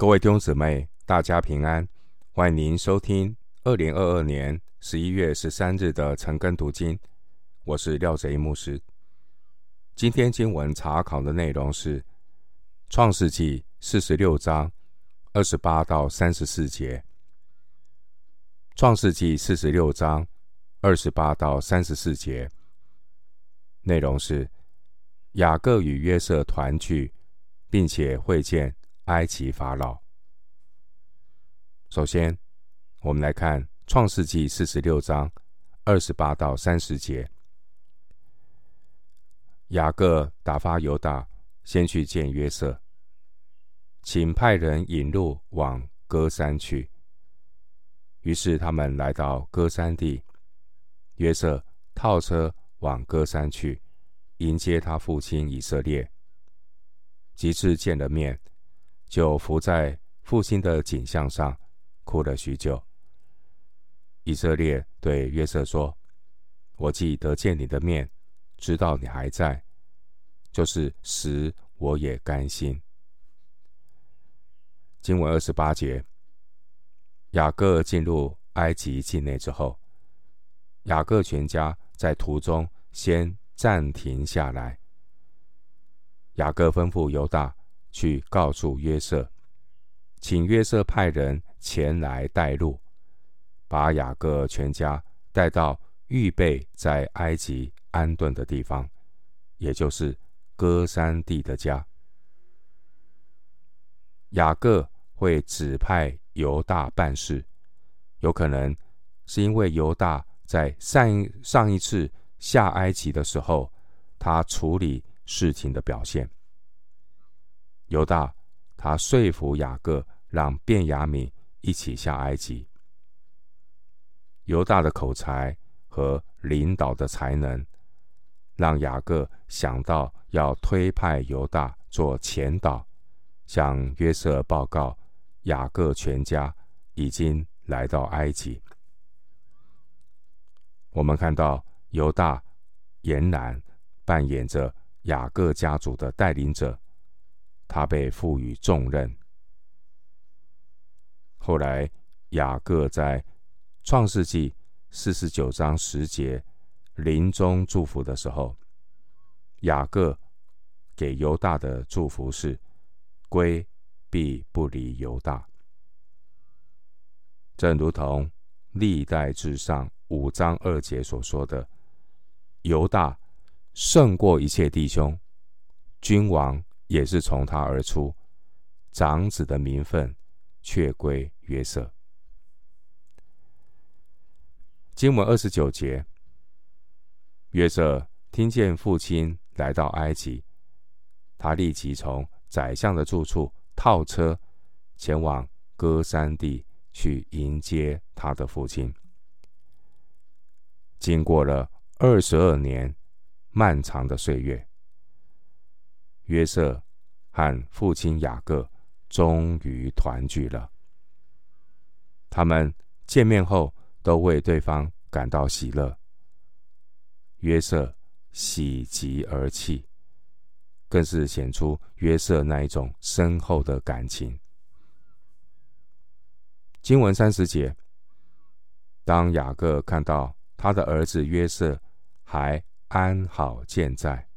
各位弟兄姊妹，大家平安！欢迎您收听二零二二年十一月十三日的晨更读经。我是廖贼一牧师。今天经文查考的内容是《创世纪》四十六章二十八到三十四节。《创世纪》四十六章二十八到三十四节内容是雅各与约瑟团聚，并且会见。埃及法老。首先，我们来看《创世纪》四十六章二十八到三十节。雅各打发犹大先去见约瑟，请派人引路往歌山去。于是他们来到歌山地，约瑟套车往歌山去，迎接他父亲以色列。及至见了面。就伏在父亲的颈项上，哭了许久。以色列对约瑟说：“我既得见你的面，知道你还在，就是死我也甘心。”经文二十八节，雅各进入埃及境内之后，雅各全家在途中先暂停下来。雅各吩咐犹大。去告诉约瑟，请约瑟派人前来带路，把雅各全家带到预备在埃及安顿的地方，也就是歌珊地的家。雅各会指派犹大办事，有可能是因为犹大在上一上一次下埃及的时候，他处理事情的表现。犹大，他说服雅各让便雅悯一起下埃及。犹大的口才和领导的才能，让雅各想到要推派犹大做前导，向约瑟报告雅各全家已经来到埃及。我们看到犹大俨然扮演着雅各家族的带领者。他被赋予重任。后来，雅各在创世纪四十九章十节临终祝福的时候，雅各给犹大的祝福是：归必不离犹大。正如同历代志上五章二节所说的，犹大胜过一切弟兄，君王。也是从他而出，长子的名分却归约瑟。经文二十九节，约瑟听见父亲来到埃及，他立即从宰相的住处套车前往歌珊地去迎接他的父亲。经过了二十二年漫长的岁月。约瑟和父亲雅各终于团聚了。他们见面后都为对方感到喜乐。约瑟喜极而泣，更是显出约瑟那一种深厚的感情。经文三十节，当雅各看到他的儿子约瑟还安好健在，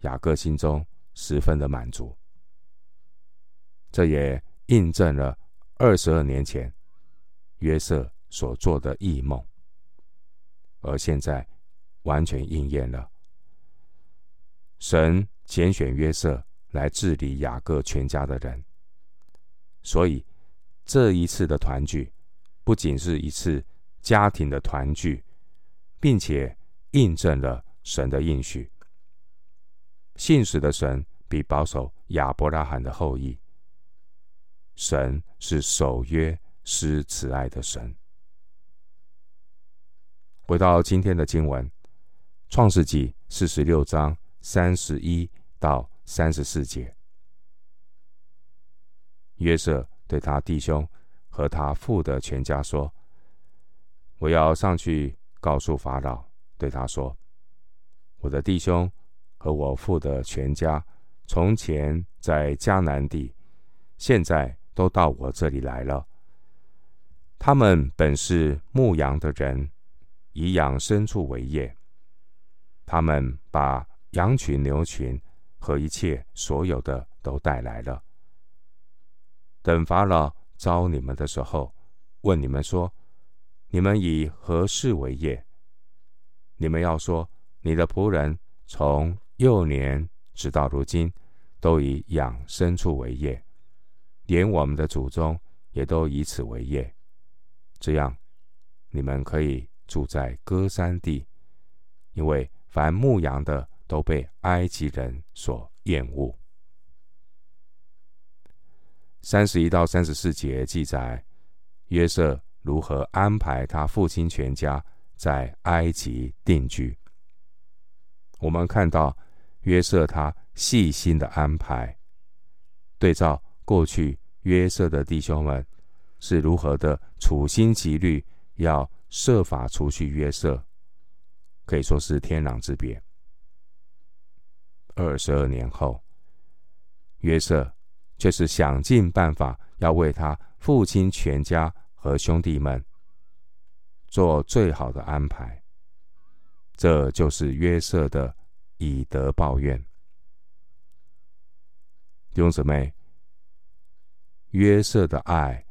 雅各心中。十分的满足，这也印证了二十二年前约瑟所做的异梦，而现在完全应验了。神拣选约瑟来治理雅各全家的人，所以这一次的团聚不仅是一次家庭的团聚，并且印证了神的应许。信实的神必保守亚伯拉罕的后裔。神是守约施慈爱的神。回到今天的经文，《创世纪》四十六章三十一到三十四节。约瑟对他弟兄和他父的全家说：“我要上去告诉法老，对他说，我的弟兄。”和我父的全家，从前在迦南地，现在都到我这里来了。他们本是牧羊的人，以养牲畜为业。他们把羊群、牛群和一切所有的都带来了。等法老招你们的时候，问你们说：“你们以何事为业？”你们要说：“你的仆人从幼年直到如今，都以养牲畜为业，连我们的祖宗也都以此为业。这样，你们可以住在歌山地，因为凡牧羊的都被埃及人所厌恶。”三十一到三十四节记载约瑟如何安排他父亲全家在埃及定居。我们看到约瑟他细心的安排，对照过去约瑟的弟兄们是如何的处心积虑要设法除去约瑟，可以说是天壤之别。二十二年后，约瑟。却是想尽办法要为他父亲全家和兄弟们做最好的安排，这就是约瑟的以德报怨。弟兄姊妹，约瑟的爱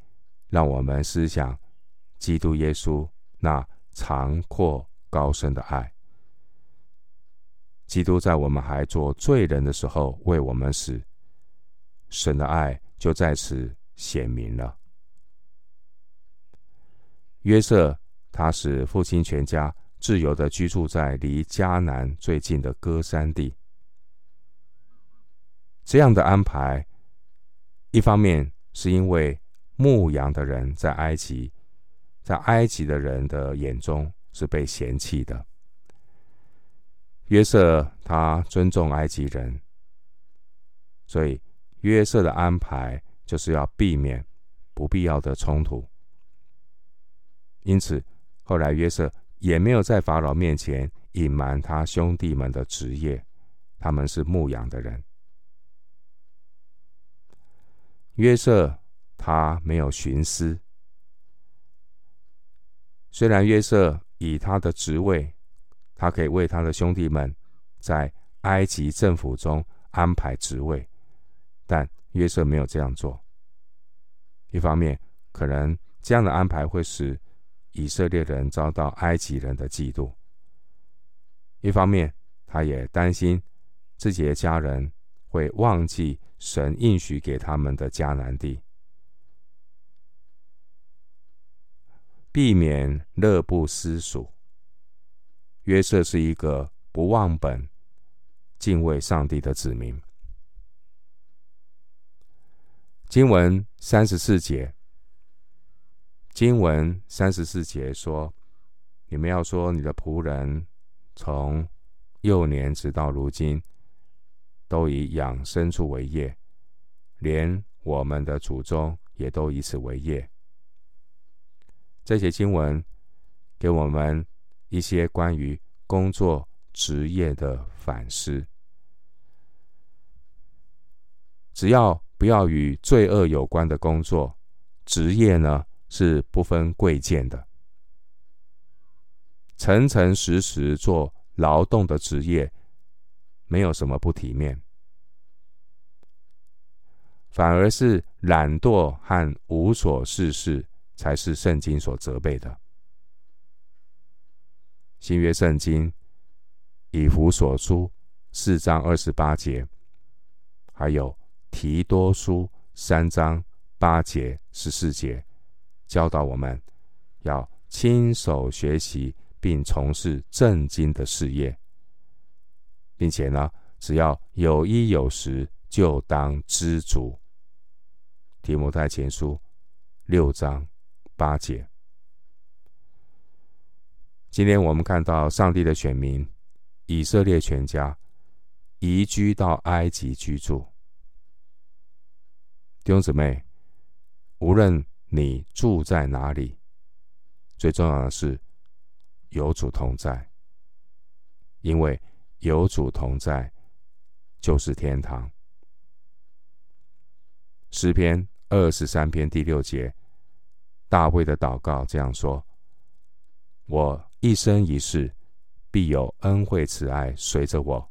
让我们思想基督耶稣那长阔高深的爱。基督在我们还做罪人的时候为我们死。神的爱就在此显明了。约瑟，他使父亲全家自由的居住在离迦南最近的歌珊地。这样的安排，一方面是因为牧羊的人在埃及，在埃及的人的眼中是被嫌弃的。约瑟他尊重埃及人，所以。约瑟的安排就是要避免不必要的冲突，因此后来约瑟也没有在法老面前隐瞒他兄弟们的职业，他们是牧羊的人。约瑟他没有徇私，虽然约瑟以他的职位，他可以为他的兄弟们在埃及政府中安排职位。但约瑟没有这样做。一方面，可能这样的安排会使以色列人遭到埃及人的嫉妒；一方面，他也担心自己的家人会忘记神应许给他们的迦南地，避免乐不思蜀。约瑟是一个不忘本、敬畏上帝的子民。经文三十四节，经文三十四节说：“你们要说，你的仆人从幼年直到如今，都以养牲畜为业，连我们的祖宗也都以此为业。”这些经文给我们一些关于工作职业的反思，只要。不要与罪恶有关的工作，职业呢，是不分贵贱的。诚诚实实做劳动的职业，没有什么不体面，反而是懒惰和无所事事才是圣经所责备的。新约圣经以弗所书四章二十八节，还有。提多书三章八节十四节教导我们要亲手学习并从事正经的事业，并且呢，只要有衣有食，就当知足。提摩太前书六章八节。今天我们看到上帝的选民以色列全家移居到埃及居住。弟兄姊妹，无论你住在哪里，最重要的是有主同在，因为有主同在就是天堂。诗篇二十三篇第六节，大卫的祷告这样说：“我一生一世必有恩惠慈爱随着我，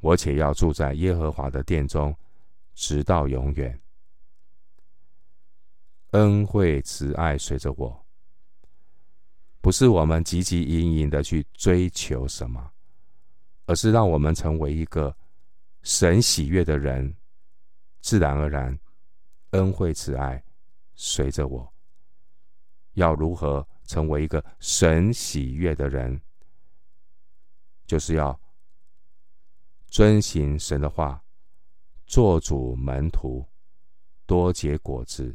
我且要住在耶和华的殿中，直到永远。恩惠慈爱随着我，不是我们汲汲营营的去追求什么，而是让我们成为一个神喜悦的人，自然而然。”恩惠慈爱随着我，要如何成为一个神喜悦的人？就是要遵行神的话，做主门徒，多结果子，